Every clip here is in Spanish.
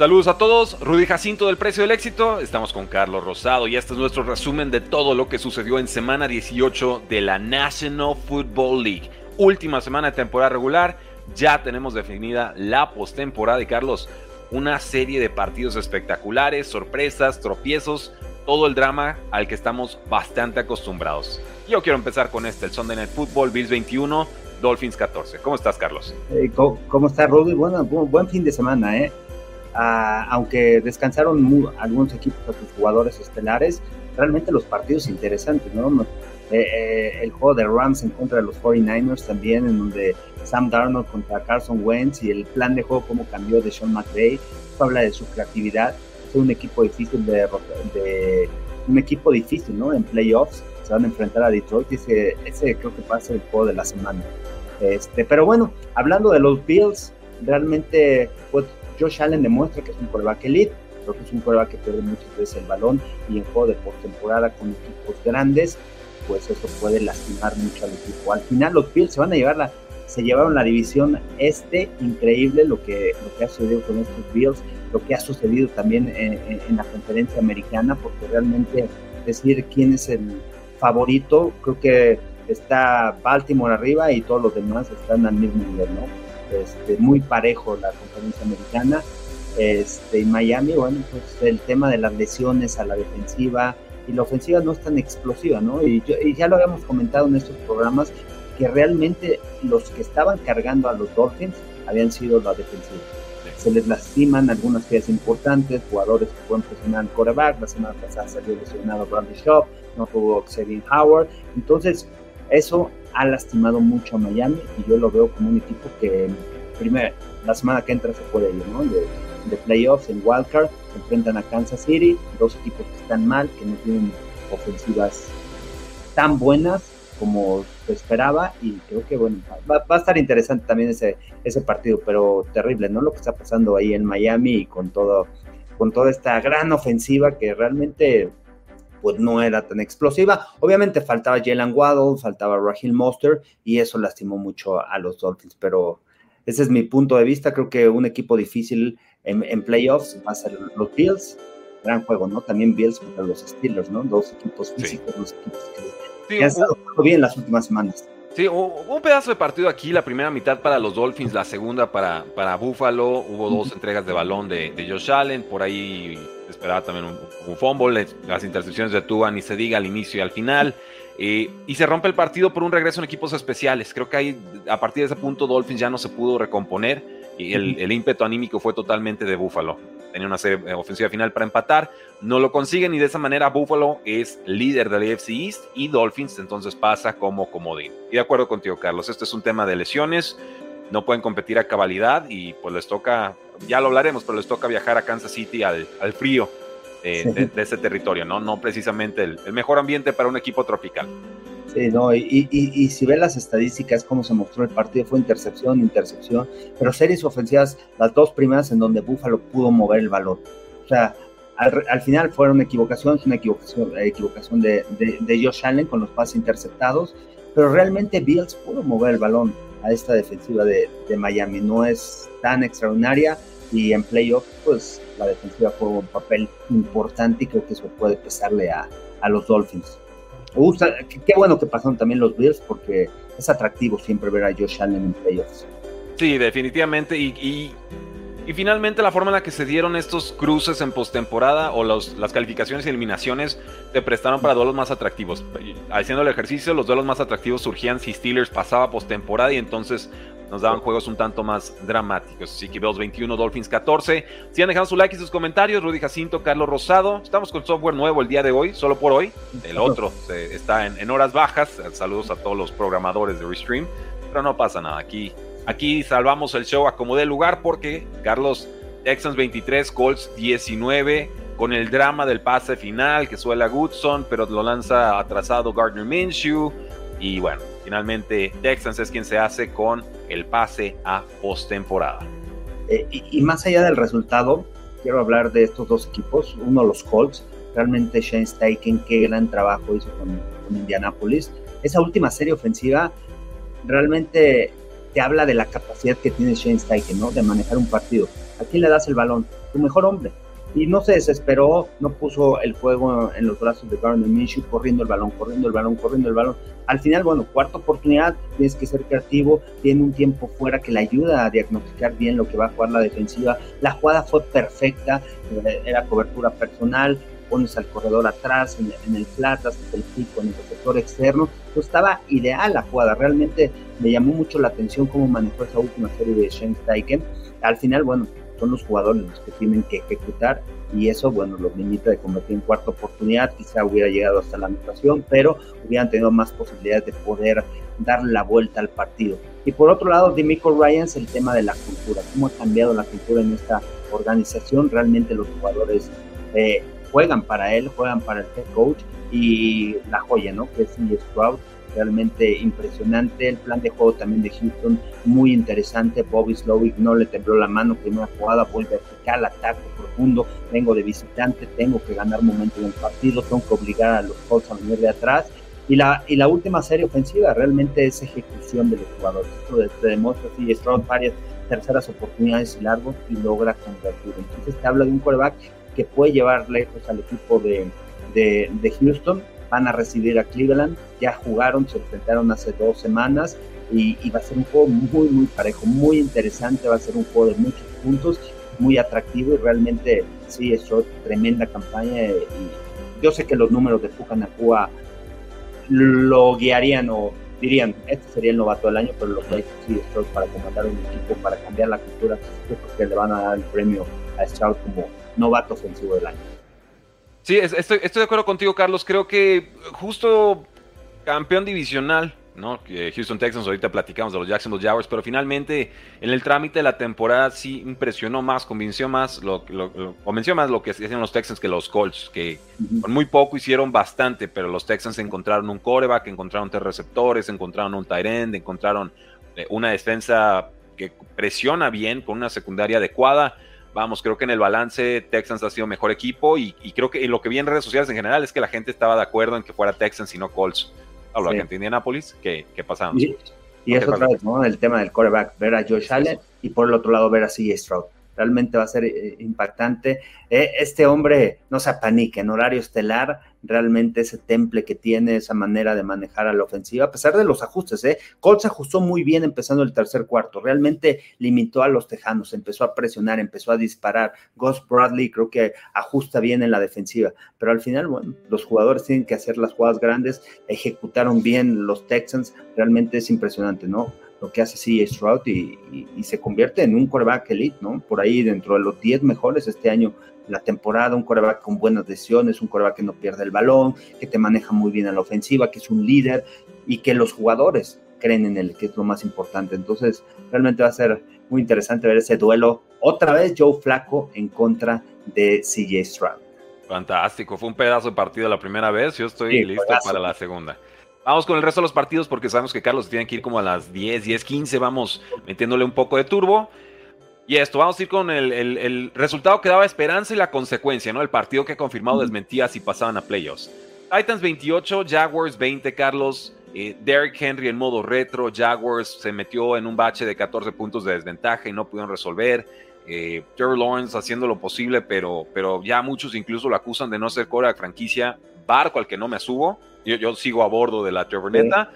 Saludos a todos, Rudy Jacinto del Precio del Éxito, estamos con Carlos Rosado y este es nuestro resumen de todo lo que sucedió en semana 18 de la National Football League. Última semana de temporada regular, ya tenemos definida la postemporada y Carlos, una serie de partidos espectaculares, sorpresas, tropiezos, todo el drama al que estamos bastante acostumbrados. Yo quiero empezar con este, el Sunday Night Football, Bills 21, Dolphins 14. ¿Cómo estás, Carlos? ¿cómo, ¿cómo, estás, Rudy? Bueno, buen fin de semana, ¿eh? Aunque descansaron algunos equipos a sus jugadores estelares, realmente los partidos interesantes, ¿no? Eh, eh, el juego de Rams en contra de los 49ers también, en donde Sam Darnold contra Carson Wentz y el plan de juego cómo cambió de Sean McVay, esto habla de su creatividad, es un equipo difícil de, de, un equipo difícil, ¿no? En playoffs se van a enfrentar a Detroit y ese, ese creo que va a ser el juego de la semana. Este, pero bueno, hablando de los Bills, realmente pues, Josh Allen demuestra que es un quarterback elite, creo que es un quarterback que pierde muchas veces el balón y en juego de postemporada con equipos grandes, pues eso puede lastimar mucho al equipo. Al final los Bills se van a llevar la, se llevaron la división este, increíble lo que, lo que ha sucedido con estos Bills, lo que ha sucedido también en, la conferencia americana, porque realmente decir quién es el favorito, creo que está Baltimore arriba y todos los demás están al mismo nivel, ¿no? Este, muy parejo la conferencia americana. Este, en Miami, bueno, pues el tema de las lesiones a la defensiva y la ofensiva no es tan explosiva, ¿no? Y, ya lo habíamos comentado en estos programas que realmente los que estaban cargando a los Dolphins habían sido la defensiva. Se les lastiman algunas piezas importantes, jugadores que pueden presionar al quarterback. La semana pasada salió lesionado Bradley Shaw, no tuvo Xavier Howard. Entonces, eso ha lastimado mucho a Miami y yo lo veo como un equipo que, primero, la semana que entra se puede ir, ¿no? De, playoffs en Wildcard, se enfrentan a Kansas City, dos equipos que están mal, que no tienen ofensivas tan buenas como se esperaba y creo que bueno, va, a estar interesante también ese, ese partido, pero terrible, ¿no? Lo que está pasando ahí en Miami y con todo, con toda esta gran ofensiva que realmente pues no era tan explosiva. Obviamente faltaba Jalen Waddle, faltaba Rahil Monster y eso lastimó mucho a los Dolphins, pero ese es mi punto de vista. Creo que un equipo difícil en, playoffs va a ser los Bills. Gran juego, ¿no? También Bills contra los Steelers, ¿no? Dos equipos físicos, dos equipos que, han estado bien las últimas semanas. Sí, un pedazo de partido aquí, la primera mitad para los Dolphins, la segunda para, para Buffalo. Hubo dos entregas de balón de, de Josh Allen, por ahí esperaba también un, fumble, las intercepciones de Tua ni se diga al inicio y al final. Eh, y se rompe el partido por un regreso en equipos especiales. Creo que ahí, a partir de ese punto, Dolphins ya no se pudo recomponer y el, ímpetu anímico fue totalmente de Buffalo. Tenía una serie ofensiva final para empatar, no lo consiguen y de esa manera Buffalo es líder del AFC East y Dolphins entonces pasa como comodín. Y de acuerdo contigo, Carlos, este es un tema de lesiones, no pueden competir a cabalidad y pues les toca ya lo hablaremos, pero les toca viajar a Kansas City al, al frío de, ese territorio, ¿no? No precisamente el, mejor ambiente para un equipo tropical. Sí, no, y, y, si ven las estadísticas, cómo se mostró el partido, fue intercepción, intercepción, pero series ofensivas, las dos primeras en donde Buffalo pudo mover el balón. O sea, al, final fueron equivocaciones, una equivocación, equivocación de, de, Josh Allen con los pases interceptados, pero realmente Bills pudo mover el balón a esta defensiva de, Miami. No es tan extraordinaria, y en playoff, pues la defensiva juega un papel importante y creo que eso puede pesarle a los Dolphins. Qué, bueno que pasaron también los Bills porque es atractivo siempre ver a Josh Allen en playoffs. Sí, definitivamente. Y, y, finalmente la forma en la que se dieron estos cruces en postemporada o los, las calificaciones y eliminaciones te prestaron para duelos más atractivos. Haciendo el ejercicio, los duelos más atractivos surgían si Steelers pasaba postemporada y entonces nos daban juegos un tanto más dramáticos. Así que Bills 21, Dolphins 14. Sigan dejando su like y sus comentarios. Rudy Jacinto, Carlos Rosado. Estamos con software nuevo el día de hoy, solo por hoy. El otro está en, horas bajas. Saludos a todos los programadores de Restream. Pero no pasa nada. Aquí, aquí salvamos el show a como dé lugar porque Carlos Texans 23, Colts 19 con el drama del pase final que suele a Goodson, pero lo lanza atrasado Gardner Minshew. Y bueno, finalmente Texans es quien se hace con el pase a postemporada. Eh, y, más allá del resultado, quiero hablar de estos dos equipos. Uno, los Colts. Realmente Shane Steichen, qué gran trabajo hizo con, con Indianapolis. Esa última serie ofensiva realmente te habla de la capacidad que tiene Shane Steichen, ¿no? De manejar un partido. ¿A quién le das el balón? Tu mejor hombre. Y no se desesperó, no puso el juego en los brazos de Gardner Minshew, corriendo el balón, corriendo el balón, corriendo el balón. Al final, bueno, cuarta oportunidad, tienes que ser creativo, tiene un tiempo fuera que le ayuda a diagnosticar bien lo que va a jugar la defensiva. La jugada fue perfecta, eh, era cobertura personal, pones al corredor atrás, en, el flat, haces el pico en el receptor externo. Pues estaba ideal la jugada. Realmente me llamó mucho la atención cómo manejó esa última serie de Shane Steichen. Al final, bueno, son los jugadores los que tienen que ejecutar y eso, bueno, los limita de convertir en cuarta oportunidad. Quizá hubiera llegado hasta la anotación, pero hubieran tenido más posibilidades de poder darle la vuelta al partido. Y por otro lado, Demico Ryans, el tema de la cultura, cómo ha cambiado la cultura en esta organización. Realmente los jugadores eh, juegan para él, juegan para el head coach y la joya, ¿no? Que es. Stroud, realmente impresionante. El plan de juego también de Houston, muy interesante. Bobby Slowick no le tembló la mano, primera jugada, fue vertical, ataque profundo. Vengo de visitante, tengo que ganar momento en el partido, tengo que obligar a los Colts a venir de atrás. Y la, y la última serie ofensiva realmente es ejecución de los jugadores. Esto te demuestra C.J. Stroud varias terceras oportunidades y largos y logra convertir. Entonces te habla de un quarterback que puede llevar lejos al equipo de, de, Houston. Van a recibir a Cleveland, ya jugaron, se enfrentaron hace dos semanas y, va a ser un juego muy, muy parejo, muy interesante, va a ser un juego de muchos puntos, muy atractivo y realmente sí, es tremenda campaña y yo sé que los números de Pucanacua lo guiarían o dirían, este sería el novato del año, pero lo que hay sí, Stroud para comandar un equipo, para cambiar la cultura, porque le van a dar el premio a Stroud como novato ofensivo del año. Sí, estoy, estoy de acuerdo contigo, Carlos. Creo que justo campeón divisional, ¿no? Houston Texans, ahorita platicamos de los Jacksonville Jaguars, pero finalmente en el trámite de la temporada sí impresionó más, convenció más lo, convenció más lo que hacían los Texans que los Colts, que con muy poco hicieron bastante, pero los Texans encontraron un coreback, encontraron tres receptores, encontraron un tight end, encontraron eh, una defensa que presiona bien con una secundaria adecuada vamos, creo que en el balance Texans ha sido mejor equipo y, creo que lo que vi en redes sociales en general es que la gente estaba de acuerdo en que fuera Texans y no Colts. Hablo de la gente de Indianapolis, ¿qué, qué Y, y es otra vez, ¿no? El tema del quarterback, ver a Josh Allen y por el otro lado ver a CJ Stroud realmente va a ser eh, impactante. Eh, este hombre no se apanique en horario estelar, realmente ese temple que tiene, esa manera de manejar a la ofensiva, a pesar de los ajustes, ¿eh? Colts ajustó muy bien empezando el tercer cuarto, realmente limitó a los tejanos, empezó a presionar, empezó a disparar. Gus Bradley creo que ajusta bien en la defensiva, pero al final, bueno, los jugadores tienen que hacer las jugadas grandes, ejecutaron bien los Texans, realmente es impresionante, ¿no? Lo que hace CJ Stroud y, se convierte en un quarterback elite, ¿no? Por ahí dentro de los 10 mejores este año la temporada, un quarterback con buenas decisiones, un quarterback que no pierde el balón, que te maneja muy bien a la ofensiva, que es un líder y que los jugadores creen en él, que es lo más importante. Entonces, realmente va a ser muy interesante ver ese duelo. Otra vez Joe Flaco en contra de CJ Stroud. Fantástico, fue un pedazo de partido la primera vez, yo estoy listo para la segunda. Vamos con el resto de los partidos porque sabemos que Carlos tiene que ir como a las 10, 10, 15. Vamos metiéndole un poco de turbo. Y esto, vamos a ir con el, resultado que daba esperanza y la consecuencia, ¿no? El partido que ha confirmado desmentía si pasaban a playoffs. Titans 28, Jaguars 20, Carlos. Eh, Derrick Henry en modo retro. Jaguars se metió en un bache de 14 puntos de desventaja y no pudieron resolver. Eh, Trevor Lawrence haciendo lo posible, pero, pero ya muchos incluso lo acusan de no ser core de franquicia. Barco al que no me subo. Yo, sigo a bordo de la Trevorneta,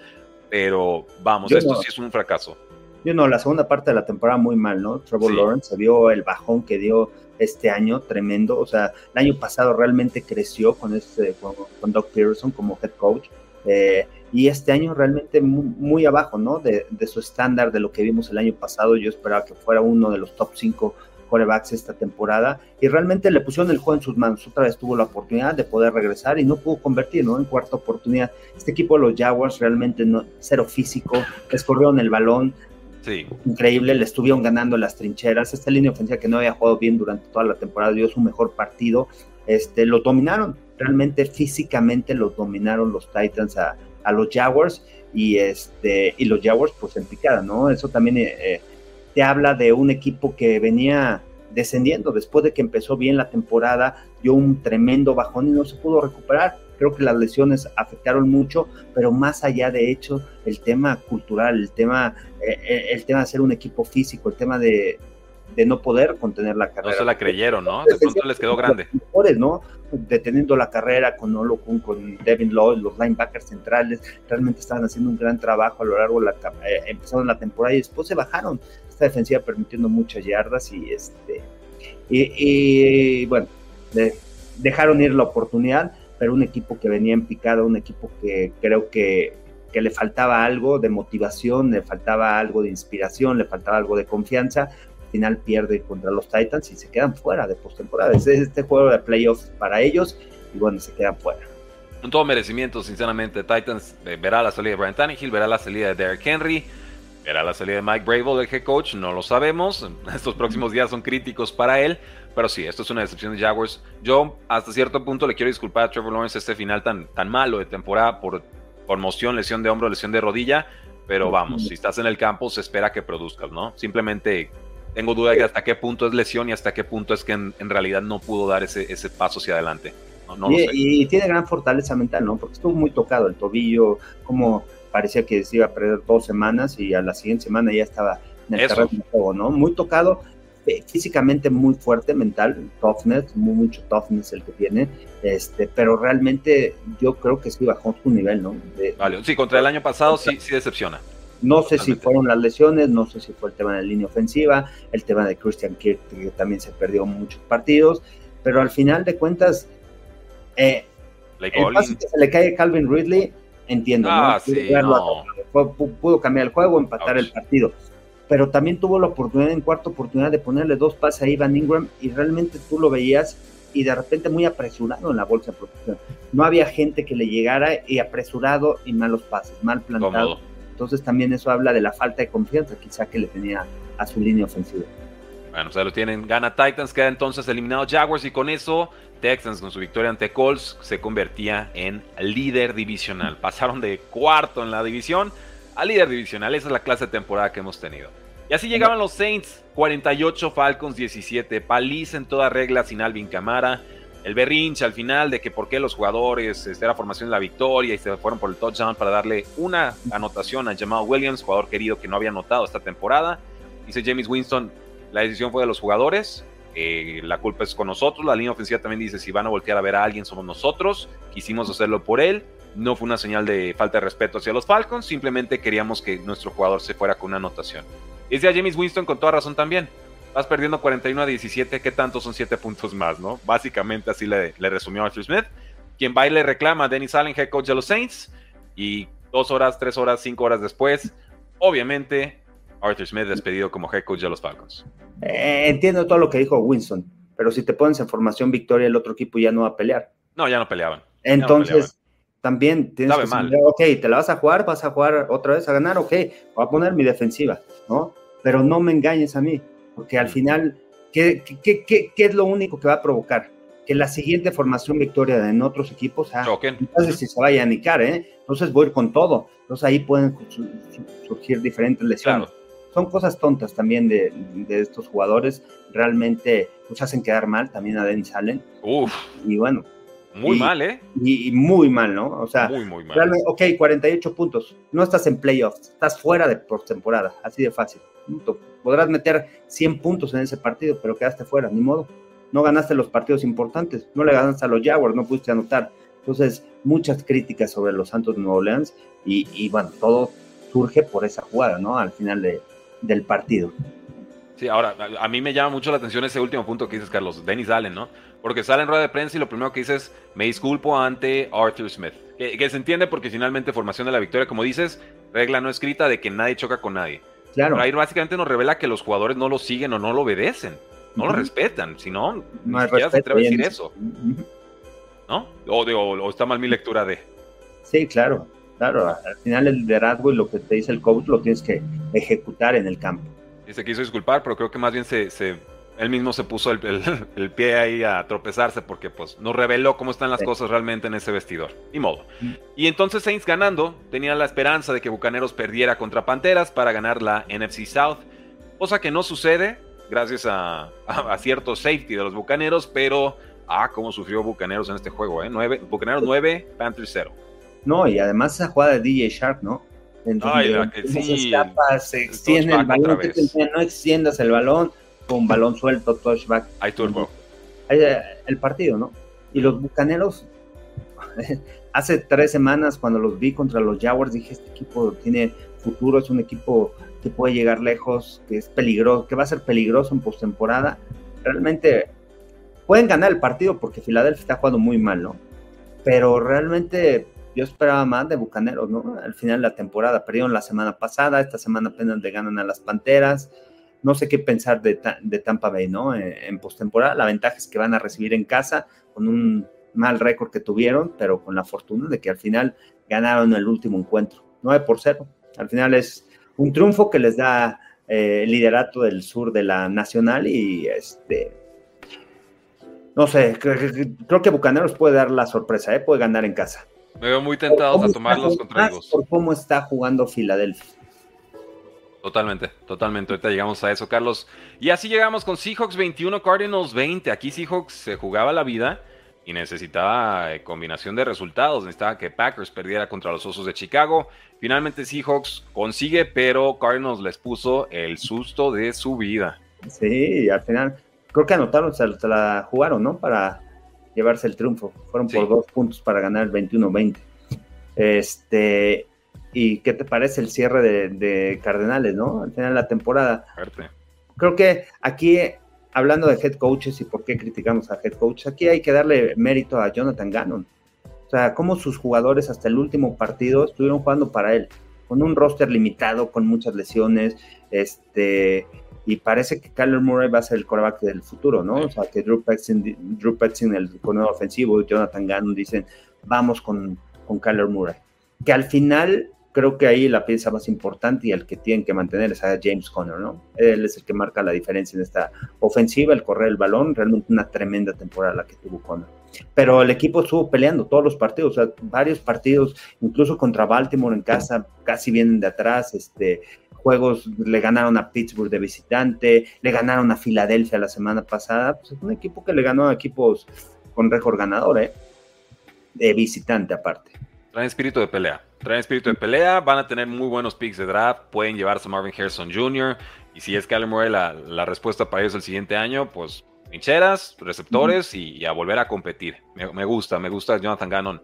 pero vamos, esto sí es un fracaso. Yo no, la segunda parte de la temporada muy mal, ¿no? Trevor Lawrence se vio el bajón que dio este año, tremendo. O sea, el año pasado realmente creció con, este, con, Doug Pearson como head coach. Eh, y este año realmente muy, abajo, ¿no? De, de, su estándar de lo que vimos el año pasado. Yo esperaba que fuera uno de los top 5 corebacks esta temporada y realmente le pusieron el juego en sus manos. Otra vez tuvo la oportunidad de poder regresar y no pudo convertir, ¿no? En cuarta oportunidad. Este equipo de los Jaguars realmente no, cero físico, les corrieron el balón. Sí. Increíble, le estuvieron ganando las trincheras. Esta línea ofensiva que no había jugado bien durante toda la temporada dio su mejor partido. Este, lo dominaron, realmente físicamente los dominaron los Titans a, a los Jaguars y este y los Jaguars pues en picada, ¿no? Eso también eh, eh te habla de un equipo que venía descendiendo después de que empezó bien la temporada, dio un tremendo bajón y no se pudo recuperar. Creo que las lesiones afectaron mucho, pero más allá de hecho, el tema cultural, el tema, eh, eh, el tema de ser un equipo físico, el tema de, de no poder contener la carrera. No se la creyeron, ¿no? De pronto les quedó grande. Mejores, ¿no? Deteniendo la carrera con Olo con Devin Lloyd, los linebackers centrales, realmente estaban haciendo un gran trabajo a lo largo de la eh, empezaron la temporada y después se bajaron. Esta defensiva permitiendo muchas yardas y este y, bueno, dejaron ir la oportunidad, pero un equipo que venía en picada, un equipo que creo que que le faltaba algo de motivación, le faltaba algo de inspiración, le faltaba algo de confianza, final pierde contra los Titans y se quedan fuera de postemporada. Es este juego de playoffs para ellos y bueno, se quedan fuera. Un todo merecimiento, sinceramente. Titans eh, verá la salida de Brian Tannehill, verá la salida de Derrick Henry, verá la salida de Mike Brable, el head coach. No lo sabemos. Estos próximos días son críticos para él. Pero sí, esto es una decepción de Jaguars. Yo hasta cierto punto le quiero disculpar a Trevor Lawrence este final tan, tan malo de temporada por conmoción, lesión de hombro, lesión de rodilla. Pero vamos, si estás en el campo se espera que produzcas, ¿no? Simplemente tengo duda de hasta qué punto es lesión y hasta qué punto es que en, realidad no pudo dar ese, ese paso hacia adelante. y, tiene gran fortaleza mental, ¿no? Porque estuvo muy tocado el tobillo, como parecía que se iba a perder dos semanas y a la siguiente semana ya estaba en el terreno de juego, ¿no? Muy tocado, eh, físicamente muy fuerte, mental, toughness, mucho toughness el que tiene, este, pero realmente yo creo que sí bajó su nivel, ¿no? vale, sí, contra el año pasado sí, sí decepciona. No sé si fueron las lesiones, no sé si fue el tema de la línea ofensiva, el tema de Christian Kirk, que también se perdió muchos partidos, pero al final de cuentas, eh, el paso que se le cae a Calvin Ridley, entiendo, ah, pudo, cambiar el juego, empatar el partido, pero también tuvo la oportunidad en cuarta oportunidad de ponerle dos pases a Ivan Ingram y realmente tú lo veías y de repente muy apresurado en la bolsa de protección. No había gente que le llegara y apresurado y malos pases, mal plantado. Entonces también eso habla de la falta de confianza quizá que le tenía a su línea ofensiva. Bueno, o sea, lo tienen, gana Titans, queda entonces eliminado Jaguars y con eso Texans con su victoria ante Colts se convertía en líder divisional. Pasaron de cuarto en la división a líder divisional. Esa es la clase de temporada que hemos tenido. Y así llegaban los Saints, 48 Falcons 17, paliza en toda regla sin Alvin Camara el berrinche al final de que por qué los jugadores, este, era formación de la victoria y se fueron por el touchdown para darle una anotación a Jamal Williams, jugador querido que no había anotado esta temporada. Dice James Winston, la decisión fue de los jugadores, eh, la culpa es con nosotros, la línea ofensiva también dice si van a voltear a ver a alguien somos nosotros, quisimos hacerlo por él, no fue una señal de falta de respeto hacia los Falcons, simplemente queríamos que nuestro jugador se fuera con una anotación. Y decía James Winston con toda razón también, vas perdiendo 41 a 17, ¿qué tanto son 7 puntos más, no? Básicamente así le, resumió Arthur Smith, quien va y le reclama a Dennis Allen, head coach de los Saints, y dos horas, tres horas, cinco horas después, obviamente, Arthur Smith despedido como head coach de los Falcons. Eh, entiendo todo lo que dijo Winston, pero si te pones en formación victoria, el otro equipo ya no va a pelear. No, ya no peleaban. Entonces, también tienes que decir, ok, te la vas a jugar, vas a jugar otra vez a ganar, ok, voy a poner mi defensiva, ¿no? Pero no me engañes a mí porque al final, ¿qué, qué, qué, qué es lo único que va a provocar? Que la siguiente formación victoria en otros equipos, ah, entonces si se vaya a nicar, ¿eh? Entonces voy a ir con todo. Entonces ahí pueden surgir diferentes lesiones. Son cosas tontas también de, de, estos jugadores. Realmente nos hacen quedar mal también a Dennis Allen. Uf. Y bueno, muy mal, ¿eh? Y, muy mal, ¿no? O sea, muy, muy mal. Realmente, ok, 48 puntos. No estás en playoffs, estás fuera de postemporada, así de fácil. Podrás meter 100 puntos en ese partido, pero quedaste fuera, ni modo. No ganaste los partidos importantes, no le ganaste a los Jaguars, no pudiste anotar. Entonces, muchas críticas sobre los Santos de Nueva Orleans y, bueno, todo surge por esa jugada, ¿no? Al final de, del partido. Sí, ahora, a, mí me llama mucho la atención ese último punto que dices, Carlos, Dennis Allen, ¿no? Porque sale en rueda de prensa y lo primero que dices, me disculpo ante Arthur Smith. Que, se entiende porque finalmente formación de la victoria, como dices, regla no escrita de que nadie choca con nadie. Claro. ahí básicamente nos revela que los jugadores no lo siguen o no lo obedecen, no lo respetan, si no, no se atreve a decir eso. ¿No? O, está mal mi lectura de. Sí, claro, claro. Al final el liderazgo y lo que te dice el coach lo tienes que ejecutar en el campo. Y se quiso disculpar, pero creo que más bien se, se él mismo se puso el, pie ahí a tropezarse porque pues nos reveló cómo están las cosas realmente en ese vestidor. Ni modo. Mm. Y entonces Saints ganando tenía la esperanza de que Bucaneros perdiera contra Panteras para ganar la NFC South, cosa que no sucede gracias a, cierto safety de los Bucaneros, pero ah, cómo sufrió Bucaneros en este juego, ¿eh? Nueve, Bucaneros 9, Panthers 0. No, y además esa jugada de DJ Shark, ¿no? Ay, la que sí, se extiende el balón, no extiendas el balón, con balón suelto, touchback. Hay turbo. Eh, el partido, ¿no? Y los bucaneros, hace tres semanas cuando los vi contra los Jaguars, dije, este equipo tiene futuro, es un equipo que puede llegar lejos, que es peligroso, que va a ser peligroso en postemporada. Realmente pueden ganar el partido porque Filadelfia está jugando muy mal, ¿no? Pero realmente yo esperaba más de Bucaneros, ¿no? Al final de la temporada, perdieron la semana pasada, esta semana apenas le ganan a las Panteras. No sé qué pensar de, Tampa Bay, ¿no? En, en postemporada, la ventaja es que van a recibir en casa con un mal récord que tuvieron, pero con la fortuna de que al final ganaron el último encuentro, 9 por 0. Al final es un triunfo que les da eh, el liderato del sur de la nacional y este no sé, creo, que Bucaneros puede dar la sorpresa, ¿eh? puede ganar en casa. Me veo muy tentados a tomarlos contra ellos. Por cómo está jugando Filadelfia. Totalmente, totalmente. Ahorita llegamos a eso, Carlos. Y así llegamos con Seahawks 21, Cardinals 20. Aquí Seahawks se jugaba la vida y necesitaba eh, combinación de resultados. Necesitaba que Packers perdiera contra los Osos de Chicago. Finalmente Seahawks consigue, pero Cardinals les puso el susto de su vida. Sí, al final creo que anotaron, se, la jugaron, ¿no? Para llevarse el triunfo. Fueron por dos puntos para ganar el 21-20. Este, ¿y qué te parece el cierre de, de, Cardenales, no? Al final de la temporada. Creo que aquí hablando de head coaches y por qué criticamos a head coaches, aquí hay que darle mérito a Jonathan Gannon. O sea, cómo sus jugadores hasta el último partido estuvieron jugando para él, con un roster limitado, con muchas lesiones, este, y parece que Kyler Murray va a ser el coreback del futuro, ¿no? O sea, que Drew Petzing, Drew el corredor ofensivo, y Jonathan Gannon dicen, vamos con, con Kyler Murray. Que al final creo que ahí la pieza más importante y el que tienen que mantener es a James Conner, ¿no? Él es el que marca la diferencia en esta ofensiva, el correr el balón, realmente una tremenda temporada la que tuvo Conner. Pero el equipo estuvo peleando todos los partidos, o sea, varios partidos, incluso contra Baltimore en casa, casi vienen de atrás, este, juegos le ganaron a Pittsburgh de visitante, le ganaron a Filadelfia la semana pasada, pues es un equipo que le ganó a equipos con récord ganador, ¿eh? De visitante aparte. Traen espíritu de pelea. Traen espíritu de pelea. Van a tener muy buenos picks de draft. Pueden llevarse a Marvin Harrison Jr. Y si es Kyler Murray la, la respuesta para ellos el siguiente año, pues pincheras, receptores y, a volver a competir. Me, gusta, me gusta Jonathan Gannon.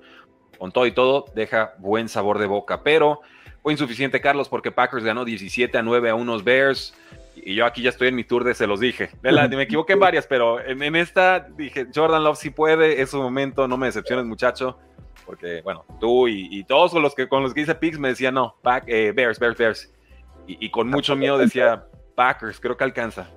Con todo y todo, deja buen sabor de boca. Pero fue insuficiente, Carlos, porque Packers ganó 17 a 9 a unos Bears. Y yo aquí ya estoy en mi tour de se los dije. Me equivoqué en varias, pero en, en esta dije, Jordan Love sí puede, es su momento, no me decepciones, muchacho porque, bueno, tú y, todos los que, con los que hice picks me decían, no, pack, eh, Bears, Bears, Bears. Y, con mucho miedo decía, Packers, creo que alcanza.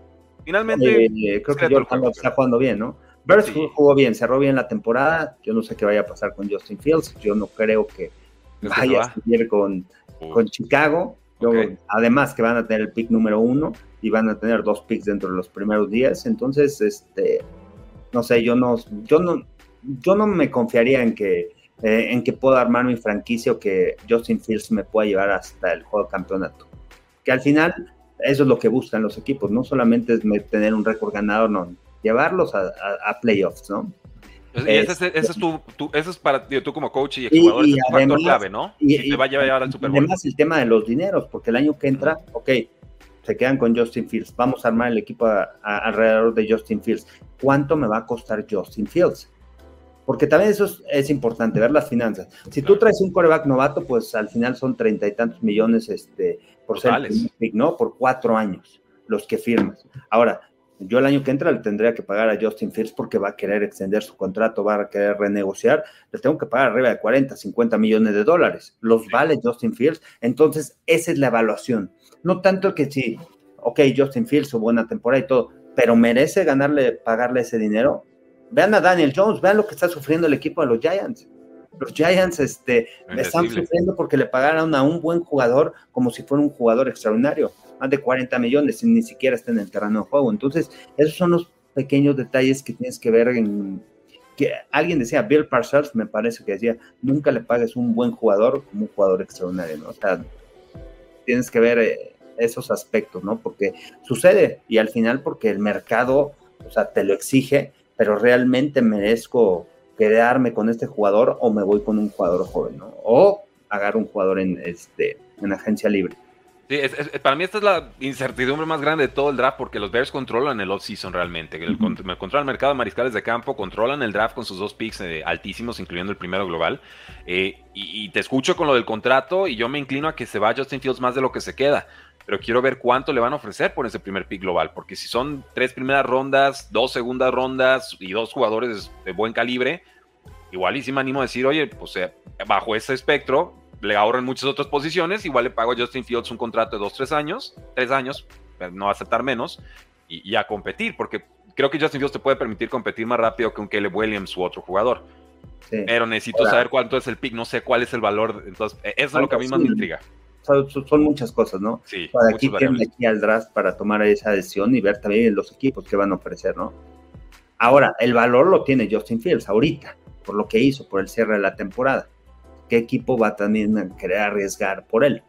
Finalmente, eh, creo que Jordan está jugando bien, ¿no? Bears jugó bien, cerró bien la temporada. Yo no sé qué vaya a pasar con Justin Fields. Yo no creo que vaya a seguir con, con Chicago. Además que van a tener el pick número uno y van a tener dos picks dentro de los primeros días. Entonces, este, no sé, yo no, yo no, yo no me confiaría en que eh, en que puedo armar mi franquicia o que Justin Fields me pueda llevar hasta el juego de campeonato. Que al final eso es lo que buscan los equipos, no solamente es tener un récord ganador, no, llevarlos a, playoffs, ¿no? Ese, es, tu, es para tú como coach y jugador, es un factor clave, ¿no? Y, te va a llevar al Super Bowl. Además, el tema de los dineros, porque el año que entra, ok, se quedan con Justin Fields, vamos a armar el equipo alrededor de Justin Fields. ¿Cuánto me va a costar Justin Fields? porque también eso es, importante, ver las finanzas. Si tú traes un coreback novato, pues al final son treinta y tantos millones este, por ser ¿no? Por cuatro años, los que firmas. Ahora, yo el año que entra le tendría que pagar a Justin Fields porque va a querer extender su contrato, va a querer renegociar, le tengo que pagar arriba de 40, 50 millones de dólares. Los vale Justin Fields. Entonces, esa es la evaluación. No tanto que si, ok, Justin Fields, su buena temporada y todo, pero merece ganarle, pagarle ese dinero, Vean a Daniel Jones, vean lo que está sufriendo el equipo de los Giants. Los Giants este, están sufriendo porque le pagaron a un buen jugador como si fuera un jugador extraordinario. Más de 40 millones y ni siquiera está en el terreno de juego. Entonces, esos son los pequeños detalles que tienes que ver en, que alguien decía, Bill Parcells, me parece que decía, nunca le pagues un buen jugador como un jugador extraordinario, ¿no? O sea, tienes que ver eh, esos aspectos, ¿no? Porque sucede y al final porque el mercado, o sea, te lo exige pero realmente merezco quedarme con este jugador o me voy con un jugador joven, ¿no? O agarro un jugador en, este, en agencia libre. Sí, para mí esta es la incertidumbre más grande de todo el draft porque los Bears controlan el off-season realmente. El, controlan el mercado de mariscales de campo, controlan el draft con sus dos picks eh, altísimos, incluyendo el primero global. Eh, y, te escucho con lo del contrato y yo me inclino a que se va Justin Fields más de lo que se queda. Pero quiero ver cuánto le van a ofrecer por ese primer pick global. Porque si son tres primeras rondas, dos segundas rondas y dos jugadores de buen calibre, igual y si me animo a decir, oye, pues eh, bajo ese espectro, le ahorro en muchas otras posiciones, igual le pago a Justin Fields un contrato de dos, tres años, tres años, no va a aceptar menos, y, a competir, porque creo que Justin Fields te puede permitir competir más rápido que un Caleb Williams u otro jugador. Pero necesito saber cuánto es el pick, no sé cuál es el valor, entonces e, eso es lo que a mí más me intriga. Son, muchas cosas, ¿no? Sí, para aquí tienen aquí al draft para tomar esa decisión y ver también los equipos que van a ofrecer, ¿no? Ahora, el valor lo tiene Justin Fields ahorita, por lo que hizo, por el cierre de la temporada qué equipo va también a querer arriesgar por él.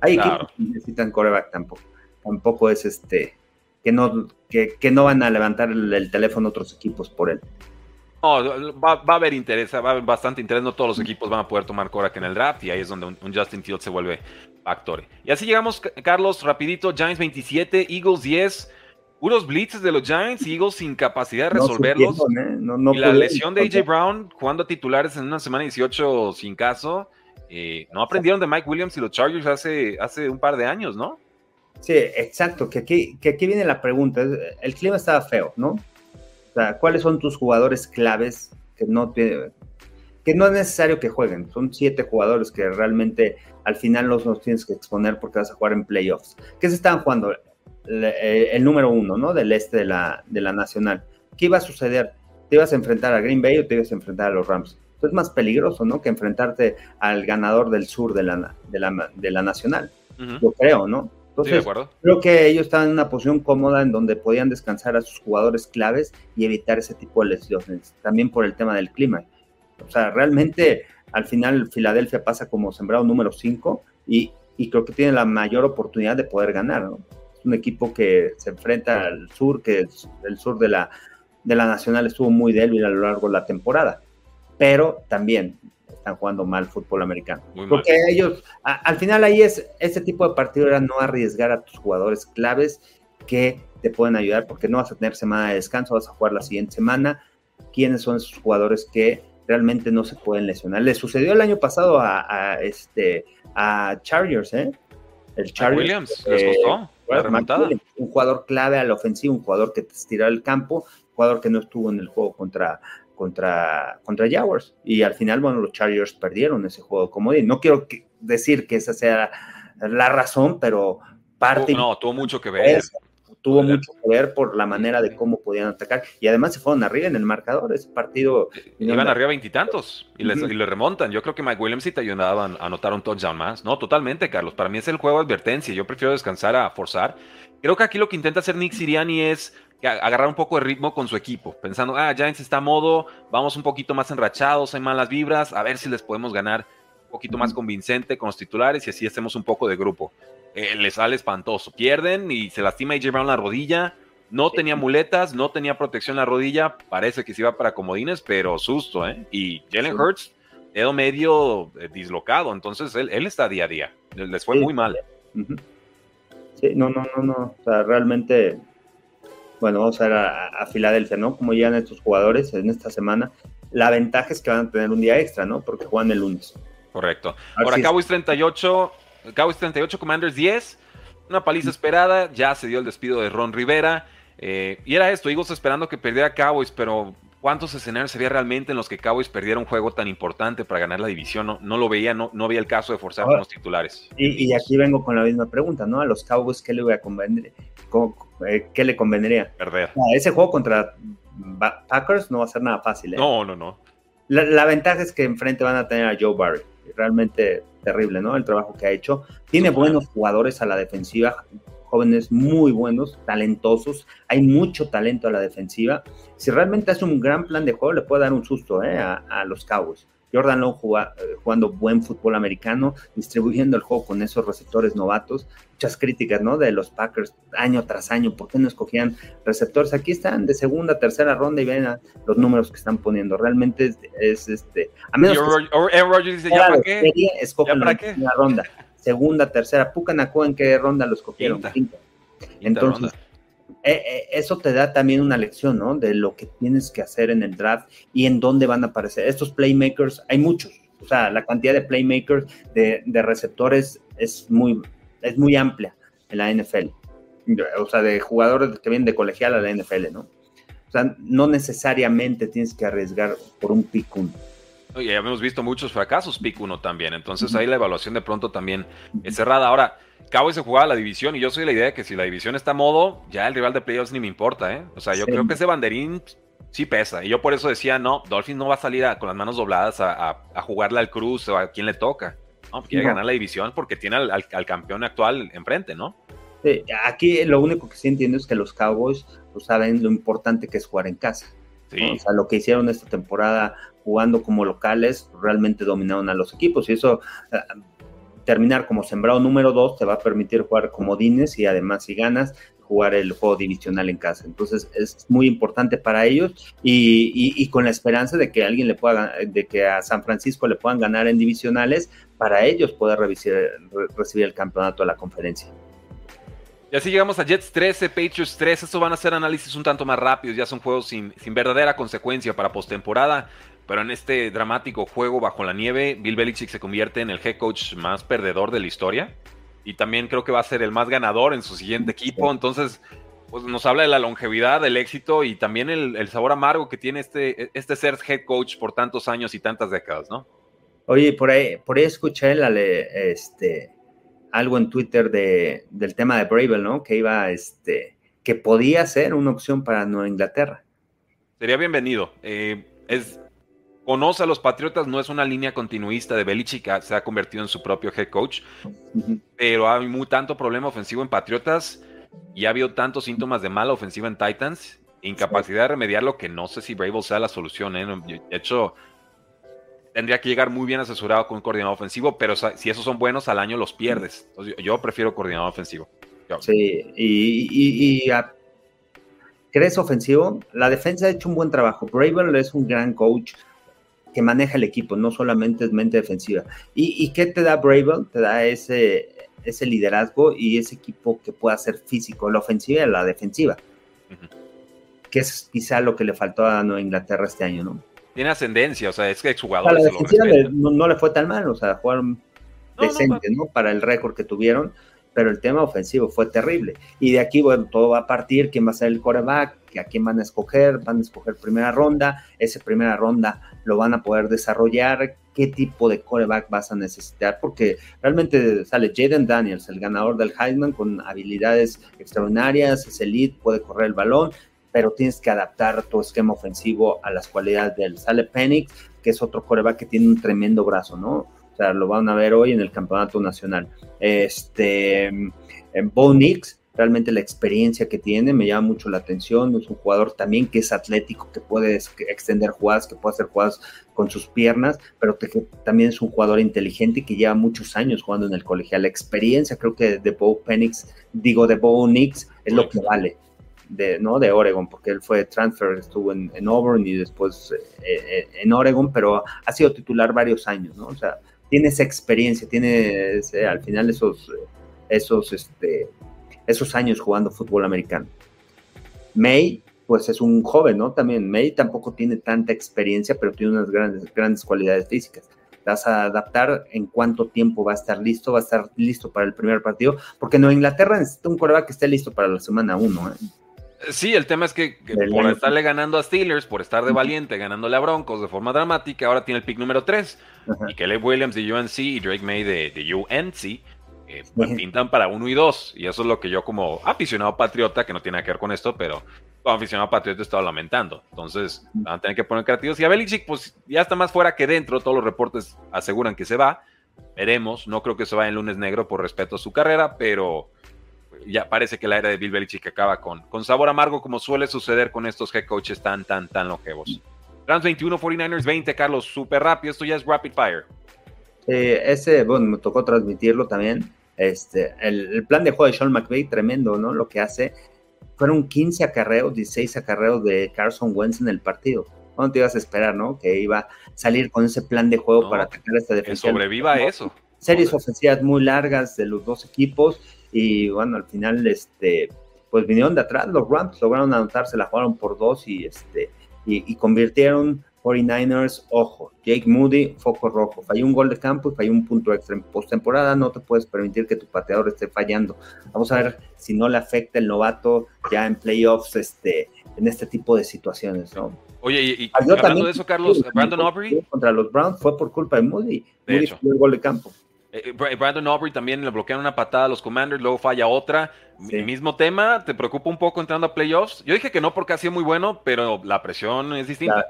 Hay equipos que necesitan coreback tampoco. Tampoco es este que no, que, no van a levantar el, teléfono otros equipos por él. No, va, a haber interés, va a haber bastante interés. No todos los equipos van a poder tomar coreback en el draft y ahí es donde un, Justin Fields se vuelve factor. Y así llegamos, Carlos, rapidito. Giants 27, Eagles 10 puros blitzes de los Giants, Eagles sin capacidad de resolverlos. ¿eh? y la lesión de AJ Brown jugando a titulares en una semana 18 sin caso. Eh, no aprendieron de Mike Williams y los Chargers hace, hace un par de años, ¿no? Sí, exacto, que aquí, que aquí viene la pregunta. El clima estaba feo, ¿no? O sea, ¿cuáles son tus jugadores claves que no, que no es necesario que jueguen? Son siete jugadores que realmente al final los, los tienes que exponer porque vas a jugar en playoffs. ¿Qué se estaban jugando? Eh, el número uno, ¿no? Del este de la, de la nacional. ¿Qué iba a suceder? ¿Te ibas a enfrentar a Green Bay o te ibas a enfrentar a los Rams? es más peligroso, ¿no? Que enfrentarte al ganador del sur de la, de la, de la nacional. Yo creo, ¿no? Entonces, creo que ellos estaban en una posición cómoda en donde podían descansar a sus jugadores claves y evitar ese tipo de lesiones. También por el tema del clima. O sea, realmente al final Filadelfia pasa como sembrado número 5 y, y creo que tiene la mayor oportunidad de poder ganar, ¿no? Un equipo que se enfrenta al sur, que el sur de la, de la Nacional estuvo muy débil a lo largo de la temporada, pero también están jugando mal fútbol americano. Porque ellos, al final ahí es, este tipo de partido era no arriesgar a tus jugadores claves que te pueden ayudar, porque no vas a tener semana de descanso, vas a jugar la siguiente semana. ¿Quiénes son esos jugadores que realmente no se pueden lesionar? Le sucedió el año pasado a, este, a Chargers, ¿eh? El Chargers. Williams, les costó un jugador clave a la ofensiva, un jugador que te estiró el campo, un jugador que no estuvo en el juego contra, contra, contra Jaguars. Y al final, bueno, los Chargers perdieron ese juego como No quiero decir que esa sea la razón, pero parte. No, tuvo mucho que ver tuvo mucho que ver por la manera de cómo podían atacar. Y además se fueron arriba en el marcador. Ese partido. Iban arriba veintitantos y, y, le remontan. Yo creo que Mike Williams sí te ayudaban a anotar un touchdown más. No, totalmente, Carlos. Para mí es el juego de advertencia. Yo prefiero descansar a forzar. Creo que aquí lo que intenta hacer Nick Siriani es agarrar un poco de ritmo con su equipo, pensando, ah, Giants está a modo, vamos un poquito más enrachados, hay malas vibras, a ver si les podemos ganar poquito más convincente con los titulares y así hacemos un poco de grupo. Eh, le sale espantoso. Pierden y se lastima AJ Brown la rodilla. No tenía muletas, no tenía protección en la rodilla. Parece que se iba para comodines, pero susto, ¿eh? Y Jalen Hurts, dedo medio eh, dislocado. Entonces él, está día a día. Les fue muy mal. Sí, no, no, no, no. O sea, realmente, bueno, vamos a ver a, Filadelfia, ¿no? Como llegan estos jugadores en esta semana. La ventaja es que van a tener un día extra, ¿no? Porque juegan el lunes. Correcto. Acá Cowboys 38, Cowboys 38, Commanders 10. Una paliza esperada, ya se dio el despido de Ron Rivera. Eh, y era esto, Eagles esperando que perdiera Cowboys, pero ¿cuántos escenarios se realmente en los que Cowboys perdiera un juego tan importante para ganar la división? No, no lo veía, no, no había el caso de forzar a los titulares. Y, aquí vengo con la misma pregunta, ¿no? A los Cowboys, ¿qué le, voy a convenir? Eh, ¿Qué le convendría? Perder. ese juego contra Packers no va a ser nada fácil. ¿eh? No, no, no. La, la, ventaja es que enfrente van a tener a Joe Barry. Realmente terrible, ¿no? El trabajo que ha hecho. Tiene buenos jugadores a la defensiva, jóvenes muy buenos, talentosos. Hay mucho talento a la defensiva. Si realmente hace un gran plan de juego, le puede dar un susto ¿eh? a, a, los Cowboys. Jordan Lowe eh, jugando buen fútbol americano, distribuyendo el juego con esos receptores novatos. Muchas críticas, ¿no? De los Packers año tras año, ¿por qué no escogían receptores? Aquí están de segunda, tercera ronda y ven los números que están poniendo. Realmente es, este. A menos Rogers dice, ¿ya para qué? ¿Ya para qué? ronda. segunda, tercera. Pucanacua, ¿en qué ronda los cogieron? Quinta. Entonces, eh, eh, eso te da también una lección, ¿no? De lo que tienes que hacer en el draft y en dónde van a aparecer. Estos playmakers, hay muchos. O sea, la cantidad de playmakers, de, de receptores es muy, es muy amplia en la NFL. O sea, de jugadores que vienen de colegial a la NFL, ¿no? O sea, no necesariamente tienes que arriesgar por un pick uno. Y hemos visto muchos fracasos pick uno también, entonces ahí la evaluación de pronto también es cerrada. Ahora, Cowboys se jugaba la división y yo soy la idea de que si la división está a modo, ya el rival de playoffs ni me importa, ¿eh? O sea, yo creo que ese banderín sí pesa. Y yo por eso decía, no, Dolphins no va a salir con las manos dobladas a, jugarle al Cruz o a quien le toca. No, quiere ganar la división porque tiene al, campeón actual enfrente, ¿no? Sí, aquí lo único que sí entiendo es que los Cowboys pues, saben lo importante que es jugar en casa. O sea, lo que hicieron esta temporada jugando como locales, realmente dominaron a los equipos y eso eh, terminar como sembrado número dos te va a permitir jugar comodines y además si ganas jugar el juego divisional en casa. Entonces es muy importante para ellos y, con la esperanza de que alguien le pueda, de que a San Francisco le puedan ganar en divisionales para ellos poder recibir el campeonato de la conferencia. Y así llegamos a Jets 13, Patriots 3. Estos van a ser análisis un tanto más rápidos, ya son juegos sin, sin verdadera consecuencia para postemporada. Pero en este dramático juego bajo la nieve, Bill Belichick se convierte en el head coach más perdedor de la historia. Y también creo que va a ser el más ganador en su siguiente equipo. Entonces, pues nos habla de la longevidad, del éxito y también el, sabor amargo que tiene este, este ser head coach por tantos años y tantas décadas, ¿no? Oye, por ahí, por ahí escuché la, este, algo en Twitter de, del tema de Bravel, ¿no? Que iba, este, que podía ser una opción para Nueva Inglaterra. Sería bienvenido. Eh, es, conoce a los Patriotas, no es una línea continuista de Belichick, se ha convertido en su propio head coach, pero hay muy tanto problema ofensivo en Patriotas y ha habido tantos síntomas de mala ofensiva en Titans, incapacidad de remediarlo que no sé si Bravel sea la solución. ¿eh? De hecho, tendría que llegar muy bien asesorado con un coordinador ofensivo, pero si esos son buenos, al año los pierdes. yo, prefiero coordinador ofensivo. Sí, y, ¿crees ofensivo? La defensa ha hecho un buen trabajo. Bravel es un gran coach que maneja el equipo, no solamente es mente defensiva. ¿Y, qué te da Bravel? Te da ese, ese liderazgo y ese equipo que pueda ser físico, la ofensiva y la defensiva. Que es quizá lo que le faltó a Nueva Inglaterra este año, ¿no? Tiene ascendencia, o sea, es que exjugador. La defensiva no, le fue tan mal, o sea, jugaron decente, no, Para el récord que tuvieron, pero el tema ofensivo fue terrible. Y de aquí, bueno, todo va a partir, quién va a ser el coreback, a quién van a escoger, van a escoger primera ronda, esa primera ronda lo van a poder desarrollar, qué tipo de coreback vas a necesitar, porque realmente sale Jaden Daniels, el ganador del Heisman, con habilidades extraordinarias, es elite, puede correr el balón, pero tienes que adaptar tu esquema ofensivo a las cualidades del Sale Penix, que es otro coreback que tiene un tremendo brazo, ¿no? O sea, lo van a ver hoy en el campeonato nacional. Este, Bo Nix, realmente la experiencia que tiene me llama mucho la atención. Es un jugador también que es atlético, que puede extender jugadas, que puede hacer jugadas con sus piernas, pero también es un jugador inteligente y que lleva muchos años jugando en el colegial. La experiencia, creo que de Bo Penix, digo de Bo Nix, es lo que vale de, ¿no? de Oregon, porque él fue transfer, estuvo en, en Auburn y después eh, eh, en Oregon, pero ha sido titular varios años, ¿no? O sea, tiene esa experiencia, tiene al final esos, esos, este, esos años jugando fútbol americano. May, pues es un joven, ¿no? También May tampoco tiene tanta experiencia, pero tiene unas grandes, grandes cualidades físicas vas a adaptar en cuánto tiempo va a estar listo, va a estar listo para el primer partido, porque no Inglaterra necesita un coreback que esté listo para la semana 1. ¿eh? Sí, el tema es que, por estarle ganando a Steelers, por estar de valiente, ganándole a Broncos de forma dramática, ahora tiene el pick número 3. Y Caleb Williams de UNC y Drake May de, UNC eh, pues, pintan para 1 y 2. Y eso es lo que yo como aficionado patriota, que no tiene que ver con esto, pero como aficionado patriota estaba lamentando. Entonces van a tener que poner creativos. Y a Belichick, pues ya está más fuera que dentro. Todos los reportes aseguran que se va. Veremos. No creo que se vaya en lunes negro por respeto a su carrera, pero ya parece que la era de Bill Belichick acaba con, con sabor amargo, como suele suceder con estos head coaches tan, tan, tan longevos. Rams 21, 49ers 20, Carlos, súper rápido, esto ya es rapid fire. ese, bueno, me tocó transmitirlo también. Este, el, plan de juego de Sean McVay, tremendo, ¿no? Lo que hace, fueron 15 acarreos, 16 acarreos de Carson Wentz en el partido. ¿Cuándo te ibas a esperar, no? Que iba a salir con ese plan de juego para atacar esta defensa. sobreviva eso. series ofensivas muy largas de los dos equipos y bueno, al final, este, pues vinieron de atrás, los Rams lograron anotarse, la jugaron por dos y este, y, convirtieron 49ers, ojo, Jake Moody, foco rojo, falló un gol de campo y falló un punto extra. En postemporada no te puedes permitir que tu pateador esté fallando. Vamos a ver si no le afecta el novato ya en playoffs, este, en este tipo de situaciones, ¿no? Oye, y, hablando de eso, Carlos, Brandon Aubrey. Contra los Browns fue por culpa de Moody. De Moody hecho. el gol de campo. Eh, eh, Brandon Aubrey también le bloquean una patada a los Commanders, luego falla otra. El mismo tema, ¿te preocupa un poco entrando a playoffs? Yo dije que no porque ha sido muy bueno, pero la presión es distinta.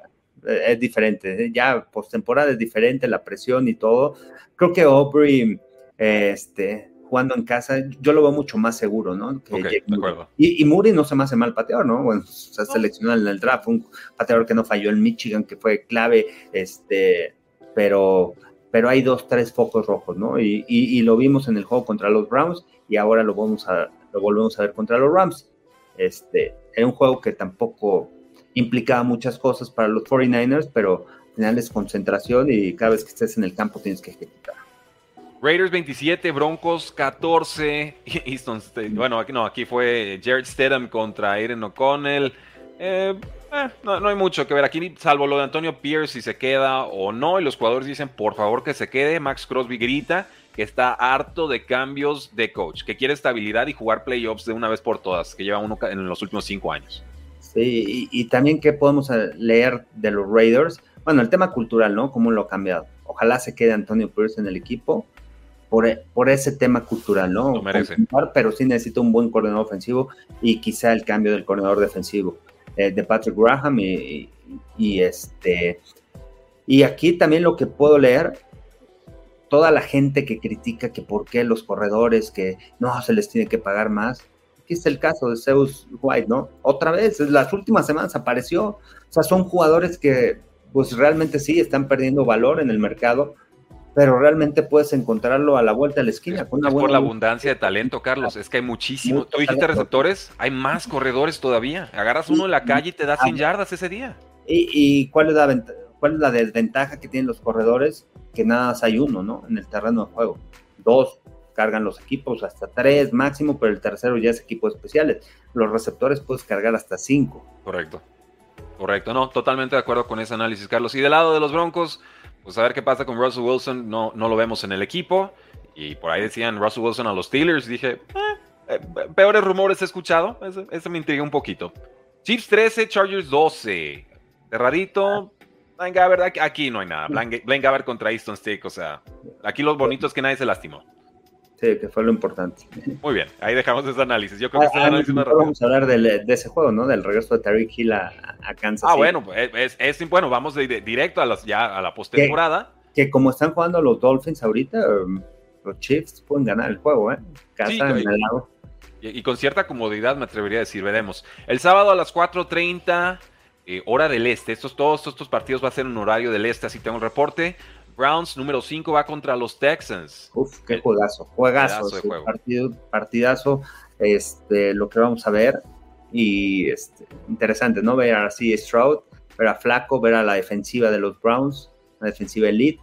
Eh, es diferente, ya postemporada es diferente, la presión y todo. Creo que Aubrey, este, jugando en casa, yo lo veo mucho más seguro, ¿no? de acuerdo. Y, y Muri no se me hace mal pateador, ¿no? Bueno, se ha seleccionado en el draft, un pateador que no falló en Michigan, que fue clave, este, pero, pero hay dos, tres focos rojos, ¿no? Y, y, lo vimos en el juego contra los Browns y ahora lo, vamos a, lo volvemos a ver contra los Rams. Este, era un juego que tampoco implicaba muchas cosas para los 49ers, pero al final es concentración y cada vez que estés en el campo tienes que ejecutar. Raiders 27, Broncos 14. Easton Bueno, aquí no, aquí fue Jared Stedham contra Aiden O'Connell. Eh, eh, no, hay mucho que ver aquí, salvo lo de Antonio Pierce, si se queda o no. Y los jugadores dicen, por favor, que se quede. Max Crosby grita que está harto de cambios de coach, que quiere estabilidad y jugar playoffs de una vez por todas, que lleva uno en los últimos cinco años. Sí, y, y también que podemos eh, leer de los Raiders. Bueno, el tema cultural, ¿no? ¿Cómo lo ha cambiado? Ojalá se quede Antonio Pierce en el equipo por, ese tema cultural, ¿no? Lo merece. Pero sí necesita un buen coordinador ofensivo y quizá el cambio del coordinador defensivo eh, de Patrick Graham y, este y aquí también lo que puedo leer toda la gente que critica que por qué los corredores que no se les tiene que pagar más aquí está el caso de Zeus White no otra vez las últimas semanas apareció o sea son jugadores que pues realmente sí están perdiendo valor en el mercado pero realmente puedes encontrarlo a la vuelta de la esquina. Con por la abundancia de talento, Carlos. Es que hay muchísimo. Tú dijiste receptores, hay más corredores todavía. Agarras uno en la calle y te da 100 yardas ese día. ¿Y, cuál, es la cuál es la desventaja que tienen los corredores? Que nada más hay uno, ¿no? En el terreno de juego. Dos cargan los equipos, hasta tres máximo, pero el tercero ya es equipo especiales. Los receptores puedes cargar hasta cinco. Correcto. Correcto, no, totalmente de acuerdo con ese análisis, Carlos. Y del lado de los Broncos, pues a ver qué pasa con Russell Wilson. No, no lo vemos en el equipo. Y por ahí decían Russell Wilson a los Steelers. Dije, eh, eh, peores rumores he escuchado. Ese, me intriga un poquito. Chiefs 13, Chargers 12. Cerradito. Blaine Gabbert, aquí no hay nada. Blaine, Gabbert contra Easton Stick. O sea, aquí lo bonito es que nadie se lastimó. Que fue lo importante. Muy bien, ahí dejamos ese análisis. Yo creo que este el análisis más rápido. Vamos a hablar de, ese juego, ¿no? Del regreso de Tariq Hill a, Kansas. Ah, bueno, es, es, bueno, vamos de, directo a, las, ya a la postemporada. Que, como están jugando los Dolphins ahorita, um, los Chiefs pueden ganar el juego, ¿eh? Casa en el lado. Y, con cierta comodidad, me atrevería a decir, veremos. El sábado a las 4.30, eh, hora del este. Estos, todos estos partidos va a ser en horario del este, así tengo el reporte. Browns número 5 va contra los Texans. Uf, qué juegazo, juegazo, partido, partidazo, este, lo que vamos a ver y este, interesante, ¿no? Ver así Stroud, ver a Flaco, ver a la defensiva de los Browns, la defensiva elite,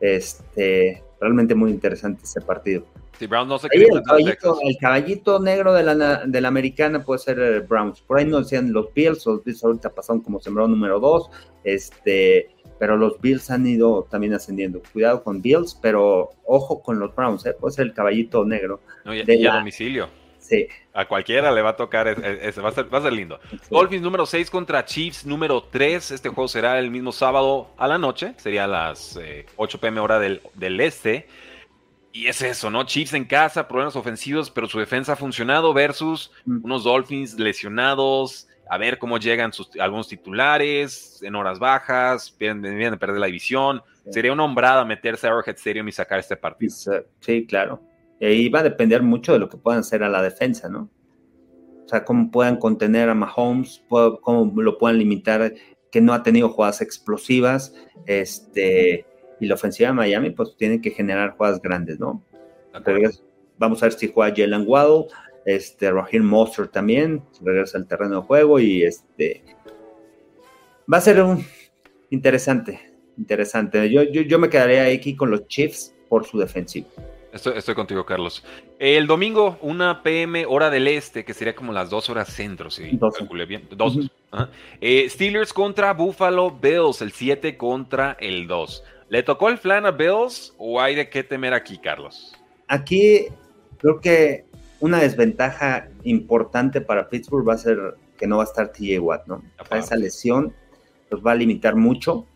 este, realmente muy interesante ese partido. Sí, Browns no se el, caballito, el caballito negro de la, de la americana puede ser eh, Browns. Por ahí no decían los Bills, los Bills ahorita pasaron como sembrado número 2. Este, pero los Bills han ido también ascendiendo. Cuidado con Bills, pero ojo con los Browns, ¿eh? puede ser el caballito negro. y, de a domicilio. Sí. A cualquiera le va a tocar, ese, va, a ser, va a ser lindo. Dolphins número 6 contra Chiefs número 3. Este juego será el mismo sábado a la noche, sería a las 8 eh, pm hora del, del este. Y es eso, ¿no? Chiefs en casa, problemas ofensivos, pero su defensa ha funcionado versus mm. unos Dolphins lesionados, a ver cómo llegan sus, algunos titulares en horas bajas, vienen, de perder la división. Sería una hombrada meterse a Arrowhead Stadium y sacar este partido. Sí, claro. Y ahí va a depender mucho de lo que puedan hacer a la defensa, ¿no? O sea, cómo puedan contener a Mahomes, cómo lo puedan limitar, que no ha tenido jugadas explosivas. Este, y la ofensiva de Miami, pues tiene que generar jugadas grandes, ¿no? Vamos a ver si juega Jalen Waddle este, Raheem Monster también regresa al terreno de juego y este va a ser un interesante, interesante. Yo, yo, me quedaría aquí con los Chiefs por su defensiva. Estoy, contigo, Carlos. El domingo, una PM hora del este, que sería como las dos horas centro, si calculé bien. Dos. Eh, Steelers contra Buffalo Bills, el 7 contra el 2. ¿Le tocó el flan a Bills o hay de qué temer aquí, Carlos? Aquí creo que una desventaja importante para Pittsburgh va a ser que no va a estar TJ Watt, ¿no? Esa lesión los va a limitar mucho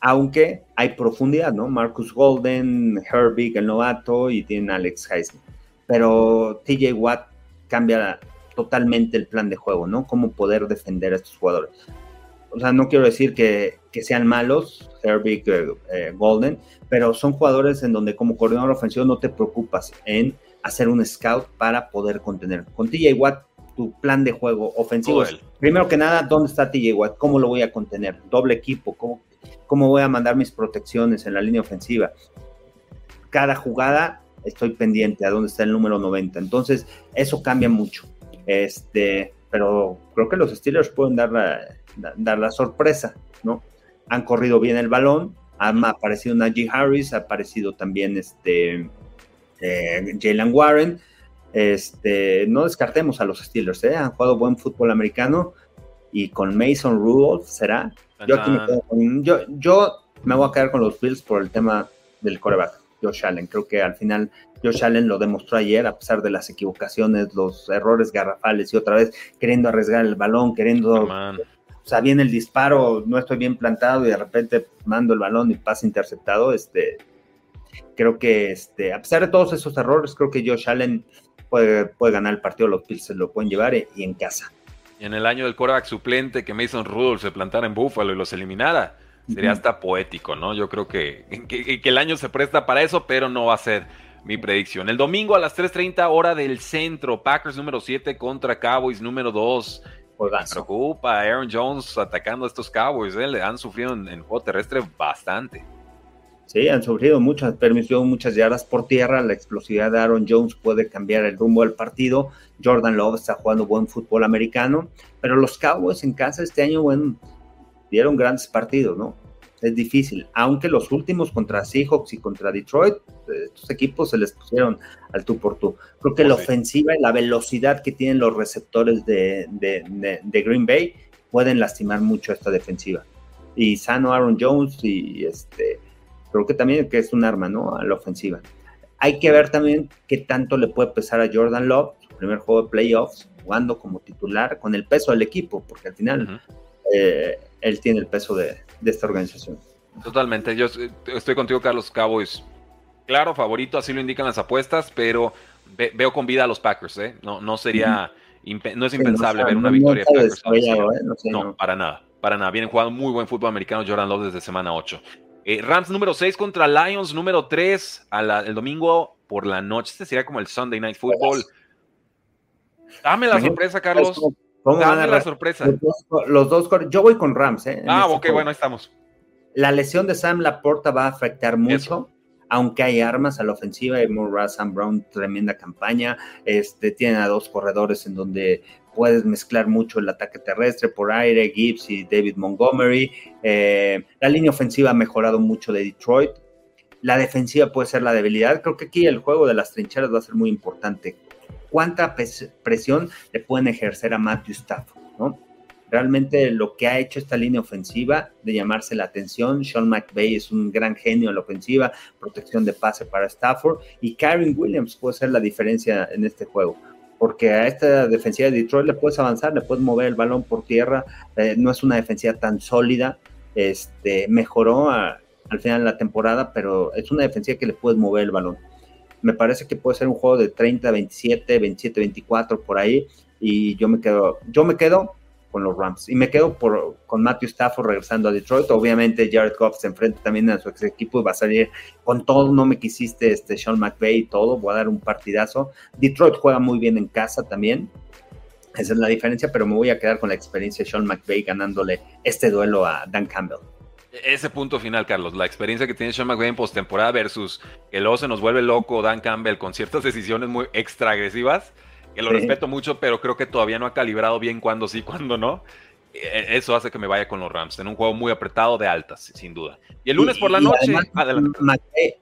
aunque hay profundidad, ¿no? Marcus Golden, Herbig, el novato, y tienen Alex Heisman. Pero TJ Watt cambia totalmente el plan de juego, ¿no? Cómo poder defender a estos jugadores. O sea, no quiero decir que, sean malos, Herbig, eh, eh, Golden, pero son jugadores en donde como coordinador ofensivo no te preocupas en hacer un scout para poder contener. Con TJ Watt, tu plan de juego ofensivo es, primero que nada, ¿dónde está TJ Watt? ¿Cómo lo voy a contener? Doble equipo, ¿cómo, cómo voy a mandar mis protecciones en la línea ofensiva. Cada jugada estoy pendiente a dónde está el número 90. Entonces, eso cambia mucho. Este, pero creo que los Steelers pueden dar la, dar la sorpresa, ¿no? Han corrido bien el balón, ha aparecido Najee Harris, ha aparecido también este eh, Jalen Warren. Este, no descartemos a los Steelers, ¿eh? han jugado buen fútbol americano y con Mason Rudolph será yo, me yo, me voy a quedar con los Bills por el tema del coreback, Josh Allen. Creo que al final Josh Allen lo demostró ayer, a pesar de las equivocaciones, los errores garrafales y otra vez queriendo arriesgar el balón, queriendo. o sea, viene el disparo, no estoy bien plantado y de repente mando el balón y pasa interceptado. Este, creo que este, a pesar de todos esos errores, creo que Josh Allen puede, puede ganar el partido, los Bills se lo pueden llevar y en casa. Y en el año del quarterback suplente que Mason Rudolph se plantara en Buffalo y los eliminara, sería hasta poético, ¿no? Yo creo que, que, el año se presta para eso, pero no va a ser mi predicción. El domingo a las 3.30 hora del centro, Packers número 7 contra Cowboys número 2. Me preocupa Aaron Jones atacando a estos Cowboys, ¿eh? le han sufrido en, en juego terrestre bastante. Sí, han sufrido muchas, permitió muchas yardas por tierra. La explosividad de Aaron Jones puede cambiar el rumbo del partido. Jordan Love está jugando buen fútbol americano. Pero los Cowboys en casa este año, bueno, dieron grandes partidos, ¿no? Es difícil. Aunque los últimos contra Seahawks y contra Detroit, estos equipos se les pusieron al tú por tú. Creo que la ofensiva y la velocidad que tienen los receptores de, de Green Bay pueden lastimar mucho a esta defensiva. Y sano Aaron Jones y este creo que también que es un arma, ¿no? A la ofensiva. Hay que ver también qué tanto le puede pesar a Jordan Love, su primer juego de playoffs, jugando como titular, con el peso del equipo, porque al final eh, él tiene el peso de, esta organización. Totalmente, yo estoy contigo, Carlos Cowboys. Claro, favorito, así lo indican las apuestas, pero veo con vida a los Packers, ¿eh? No, no sería, no es impensable ver una victoria de Packers. ¿eh? No, para nada, para nada. Vienen jugando muy buen fútbol americano Jordan Love desde semana 8. Eh, Rams número 6 contra Lions número 3 el domingo por la noche. Este sería como el Sunday Night Football. Dame la sorpresa, Carlos. Dame la sorpresa. Los dos, yo voy con Rams. ¿eh? Ah, este ok, bueno, ahí estamos. La lesión de Sam Laporta va a afectar mucho. Aunque hay armas a la ofensiva, y Murray, Sam Brown, tremenda campaña. Este, tienen a dos corredores en donde puedes mezclar mucho el ataque terrestre por aire, Gibbs y David Montgomery. Eh, la línea ofensiva ha mejorado mucho de Detroit. La defensiva puede ser la debilidad. Creo que aquí el juego de las trincheras va a ser muy importante. ¿Cuánta presión le pueden ejercer a Matthew Stafford? ¿no? Realmente lo que ha hecho esta línea ofensiva de llamarse la atención, Sean McVay es un gran genio en la ofensiva, protección de pase para Stafford y Karen Williams puede ser la diferencia en este juego porque a esta defensiva de Detroit le puedes avanzar, le puedes mover el balón por tierra, eh, no es una defensiva tan sólida, este, mejoró al final de la temporada, pero es una defensiva que le puedes mover el balón. Me parece que puede ser un juego de 30, 27, 27, 24 por ahí, y yo me quedo, yo me quedo con los Rams. Y me quedo por, con Matthew Stafford regresando a Detroit. Obviamente Jared Goff se enfrenta también a su ex equipo y va a salir con todo, no me quisiste este Sean McVay y todo, voy a dar un partidazo. Detroit juega muy bien en casa también. Esa es la diferencia, pero me voy a quedar con la experiencia de Sean McVay ganándole este duelo a Dan Campbell. Ese punto final, Carlos, la experiencia que tiene Sean McVay en postemporada versus que luego se nos vuelve loco Dan Campbell con ciertas decisiones muy extra agresivas que lo respeto mucho, pero creo que todavía no ha calibrado bien cuándo sí, cuándo no. e, eso hace que me vaya con los Rams en un juego muy apretado de altas, sin duda. Y el lunes por la noche,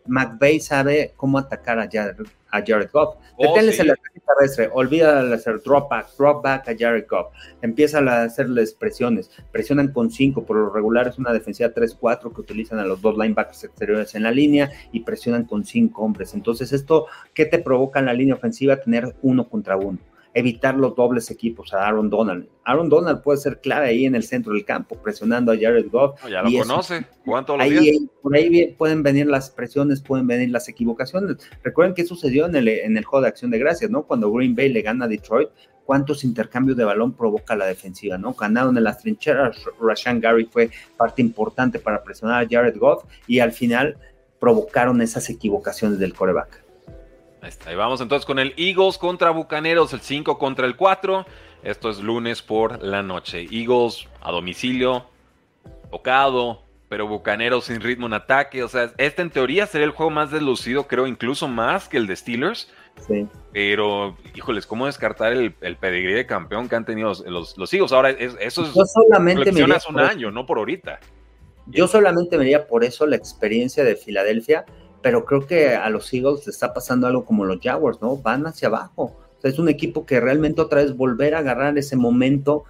McVay, sabe cómo atacar a Jared, a Jared Goff. Oh, el ataque terrestre, olvida hacer drop back, drop back a Jared Goff. Empieza a hacerles presiones, presionan con cinco, por lo regular es una defensiva 3-4 que utilizan a los dos linebackers exteriores en la línea y presionan con cinco hombres. Entonces, esto, ¿qué te provoca en la línea ofensiva? Tener uno contra uno evitar los dobles equipos a Aaron Donald. Aaron Donald puede ser clave ahí en el centro del campo, presionando a Jared Goff. ya lo conoce, ¿cuánto ahí, Por ahí pueden venir las presiones, pueden venir las equivocaciones. Recuerden qué sucedió en el, en el juego de acción de gracias, ¿no? Cuando Green Bay le gana a Detroit, cuántos intercambios de balón provoca la defensiva, ¿no? Ganaron en las trincheras, Rashan Gary fue parte importante para presionar a Jared Goff y al final provocaron esas equivocaciones del coreback. Ahí está. Y vamos entonces con el Eagles contra Bucaneros, el 5 contra el 4. Esto es lunes por la noche. Eagles a domicilio, tocado, pero Bucaneros sin ritmo en ataque. O sea, este en teoría sería el juego más deslucido, creo, incluso más que el de Steelers. Sí. Pero, híjoles, ¿cómo descartar el, el pedigrí de campeón que han tenido los, los, Eagles? Ahora, eso es Yo solamente me un año, no por ahorita. Yo solamente vería por eso la experiencia de Filadelfia pero creo que a los Eagles le está pasando algo como los Jaguars, ¿no? Van hacia abajo. O sea, es un equipo que realmente otra vez volver a agarrar ese momento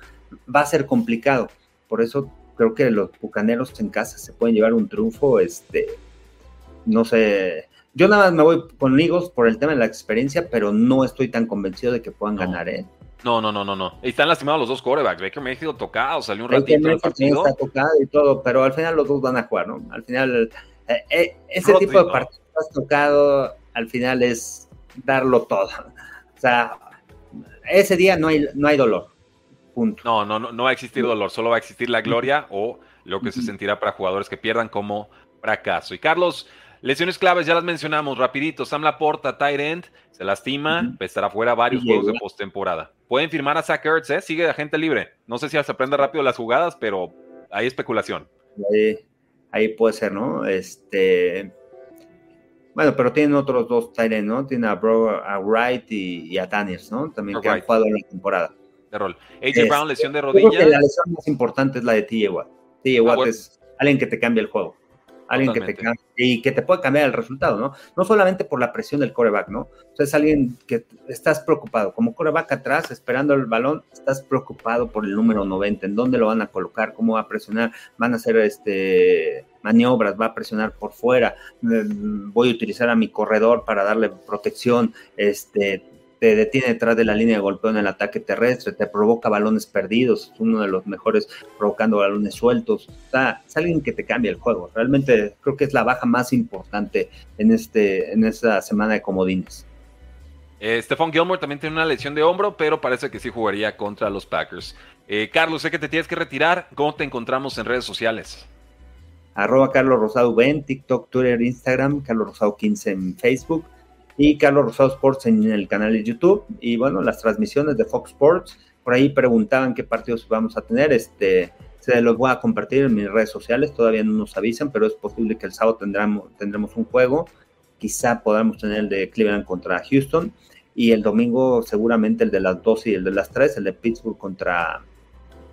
va a ser complicado. Por eso creo que los bucaneros en casa se pueden llevar un triunfo, este, no sé. Yo nada más me voy con Eagles por el tema de la experiencia, pero no estoy tan convencido de que puedan ganar, ¿eh? No, no, no, no, no. Y están lastimados los dos corebacks. Baker Mayfield tocado, salió un ratito del partido. Está tocado y todo, pero al final los dos van a jugar, ¿no? Al final eh, ese tipo de partidos has tocado al final es darlo todo. O sea, ese día no hay, no hay dolor. Punto. No, no, no, no va a existir dolor, solo va a existir la gloria o lo que se sentirá para jugadores que pierdan como fracaso. Y Carlos, lesiones claves, ya las mencionamos rapidito. Sam Laporta, tight end, se lastima, estará fuera varios juegos de postemporada. Pueden firmar a Zach Ertz, ¿eh? sigue de agente libre. No sé si se aprende rápido las jugadas, pero hay especulación. Sí ahí puede ser, ¿no? Este, bueno, pero tienen otros dos Tyrants, ¿no? Tiene a, Bro, a Wright y, a Daniels, ¿no? También que han jugado en la temporada. De rol. AJ Brown, lesión de rodilla. Creo que la lesión más importante es la de TJ Watt. TJ Watt ah, es alguien que te cambia el juego alguien que te y que te puede cambiar el resultado, ¿no? No solamente por la presión del coreback, ¿no? O sea, es alguien que estás preocupado, como coreback atrás, esperando el balón, estás preocupado por el número 90, en dónde lo van a colocar, cómo va a presionar, van a hacer este maniobras, va a presionar por fuera, mm, voy a utilizar a mi corredor para darle protección, este te detiene detrás de la línea de golpeo en el ataque terrestre, te provoca balones perdidos, es uno de los mejores provocando balones sueltos. O sea, es alguien que te cambia el juego. Realmente creo que es la baja más importante en, este, en esta semana de comodines. Eh, Stephon Gilmore también tiene una lesión de hombro, pero parece que sí jugaría contra los Packers. Eh, Carlos, sé que te tienes que retirar. ¿Cómo te encontramos en redes sociales? Arroba Carlos Rosado en TikTok, Twitter, Instagram, Carlos Rosado 15 en Facebook y Carlos Rosado Sports en el canal de YouTube y bueno, las transmisiones de Fox Sports. Por ahí preguntaban qué partidos vamos a tener. Este, se los voy a compartir en mis redes sociales, todavía no nos avisan, pero es posible que el sábado tendremos, tendremos un juego. Quizá podamos tener el de Cleveland contra Houston y el domingo seguramente el de las 12 y el de las 3, el de Pittsburgh contra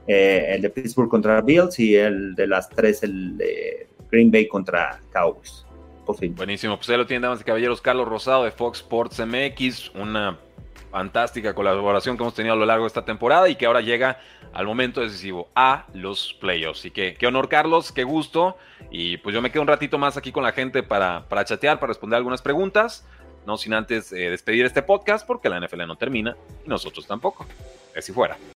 eh, el de Pittsburgh contra Bills y el de las 3 el de Green Bay contra Cowboys. Buenísimo, pues ahí lo tienen, damas y caballeros, Carlos Rosado de Fox Sports MX, una fantástica colaboración que hemos tenido a lo largo de esta temporada y que ahora llega al momento decisivo a los playoffs. Así que qué honor, Carlos, qué gusto. Y pues yo me quedo un ratito más aquí con la gente para, para chatear, para responder algunas preguntas. No sin antes eh, despedir este podcast porque la NFL no termina y nosotros tampoco. Así fuera.